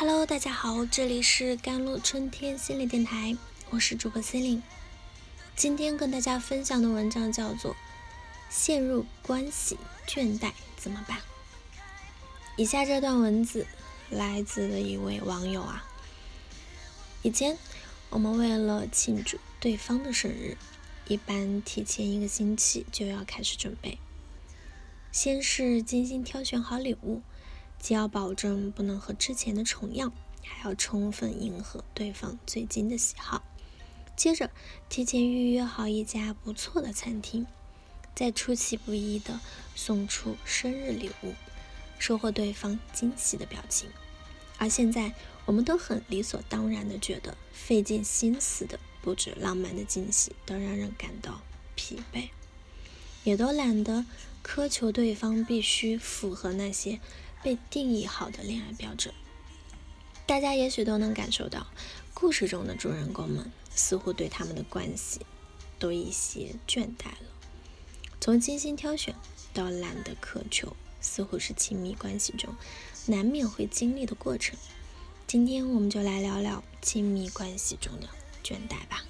Hello，大家好，这里是甘露春天心理电台，我是主播 c e l i n e 今天跟大家分享的文章叫做《陷入关系倦怠怎么办》。以下这段文字来自的一位网友啊。以前我们为了庆祝对方的生日，一般提前一个星期就要开始准备，先是精心挑选好礼物。既要保证不能和之前的重样，还要充分迎合对方最近的喜好。接着，提前预约好一家不错的餐厅，再出其不意地送出生日礼物，收获对方惊喜的表情。而现在，我们都很理所当然地觉得，费尽心思的布置浪漫的惊喜都让人感到疲惫，也都懒得苛求对方必须符合那些。被定义好的恋爱标准，大家也许都能感受到，故事中的主人公们似乎对他们的关系都一些倦怠了。从精心挑选到懒得苛求，似乎是亲密关系中难免会经历的过程。今天我们就来聊聊亲密关系中的倦怠吧。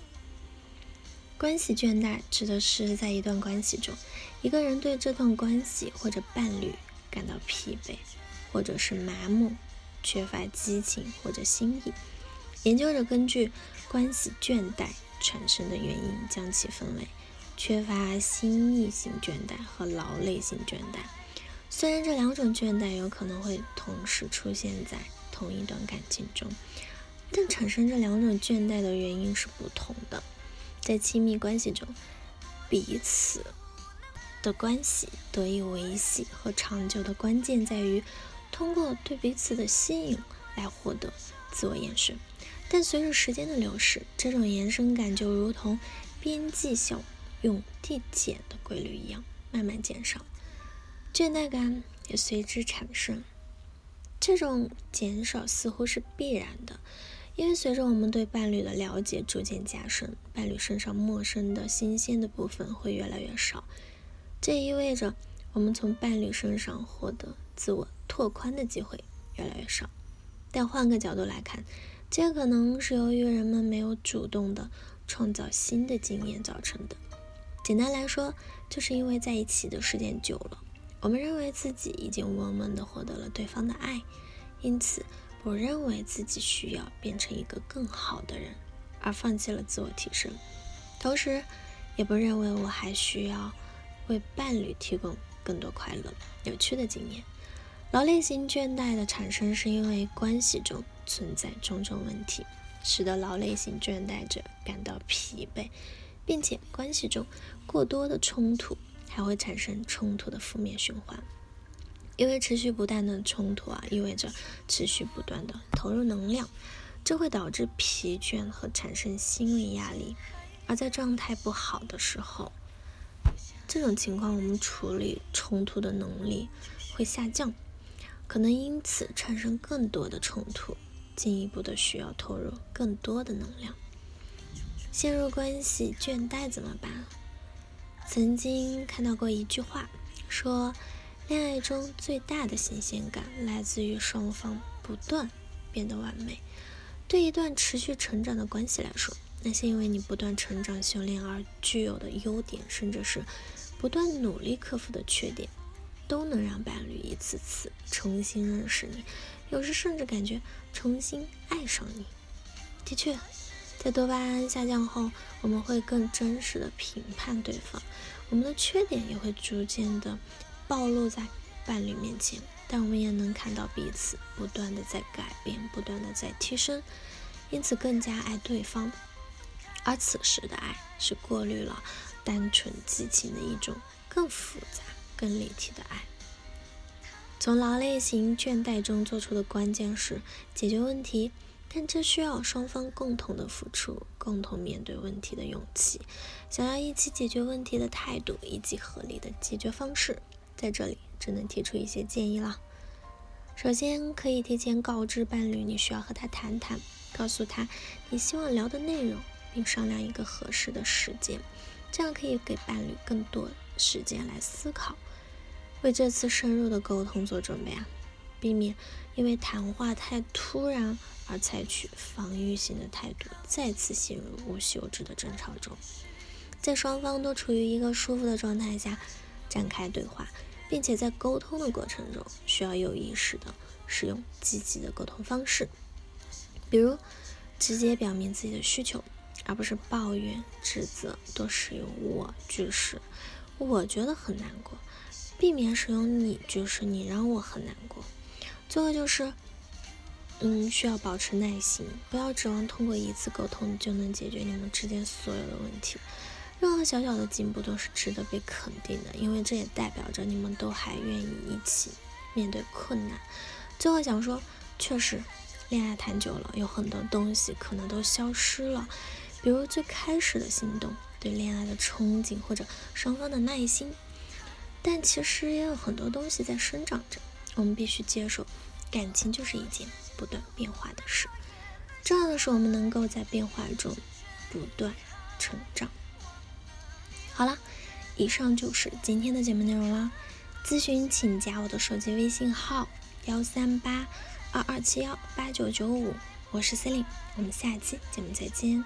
关系倦怠指的是在一段关系中，一个人对这段关系或者伴侣感到疲惫。或者是麻木、缺乏激情或者心意。研究者根据关系倦怠产生的原因，将其分为缺乏心意性倦怠和劳累性倦怠。虽然这两种倦怠有可能会同时出现在同一段感情中，但产生这两种倦怠的原因是不同的。在亲密关系中，彼此的关系得以维系和长久的关键在于。通过对彼此的吸引来获得自我延伸，但随着时间的流逝，这种延伸感就如同边际效用递减的规律一样，慢慢减少，倦怠感也随之产生。这种减少似乎是必然的，因为随着我们对伴侣的了解逐渐加深，伴侣身上陌生的新鲜的部分会越来越少，这意味着我们从伴侣身上获得自我。拓宽的机会越来越少，但换个角度来看，这可能是由于人们没有主动的创造新的经验造成的。简单来说，就是因为在一起的时间久了，我们认为自己已经稳稳的获得了对方的爱，因此不认为自己需要变成一个更好的人，而放弃了自我提升，同时也不认为我还需要为伴侣提供更多快乐、有趣的经验。劳累型倦怠的产生，是因为关系中存在种种问题，使得劳累型倦怠者感到疲惫，并且关系中过多的冲突还会产生冲突的负面循环。因为持续不断的冲突啊，意味着持续不断的投入能量，这会导致疲倦和产生心理压力。而在状态不好的时候，这种情况我们处理冲突的能力会下降。可能因此产生更多的冲突，进一步的需要投入更多的能量。陷入关系倦怠怎么办？曾经看到过一句话，说恋爱中最大的新鲜感来自于双方不断变得完美。对一段持续成长的关系来说，那些因为你不断成长修炼而具有的优点，甚至是不断努力克服的缺点。都能让伴侣一次次重新认识你，有时甚至感觉重新爱上你。的确，在多巴胺下降后，我们会更真实的评判对方，我们的缺点也会逐渐的暴露在伴侣面前。但我们也能看到彼此不断的在改变，不断的在提升，因此更加爱对方。而此时的爱是过滤了单纯激情的一种更复杂。更立体的爱。从劳累型倦怠中做出的关键是解决问题，但这需要双方共同的付出，共同面对问题的勇气，想要一起解决问题的态度以及合理的解决方式。在这里只能提出一些建议了。首先，可以提前告知伴侣你需要和他谈谈，告诉他你希望聊的内容，并商量一个合适的时间，这样可以给伴侣更多时间来思考。为这次深入的沟通做准备啊！避免因为谈话太突然而采取防御性的态度，再次陷入无休止的争吵中。在双方都处于一个舒服的状态下展开对话，并且在沟通的过程中，需要有意识的使用积极的沟通方式，比如直接表明自己的需求，而不是抱怨、指责，多使用我句式。我觉得很难过，避免使用你就是，你让我很难过。最后就是，嗯，需要保持耐心，不要指望通过一次沟通就能解决你们之间所有的问题。任何小小的进步都是值得被肯定的，因为这也代表着你们都还愿意一起面对困难。最后想说，确实，恋爱谈久了，有很多东西可能都消失了，比如最开始的心动。对恋爱的憧憬，或者双方的耐心，但其实也有很多东西在生长着。我们必须接受，感情就是一件不断变化的事。重要的是，我们能够在变化中不断成长。好了，以上就是今天的节目内容了。咨询请加我的手机微信号：幺三八二二七幺八九九五，我是 c e l i n e 我们下期节目再见。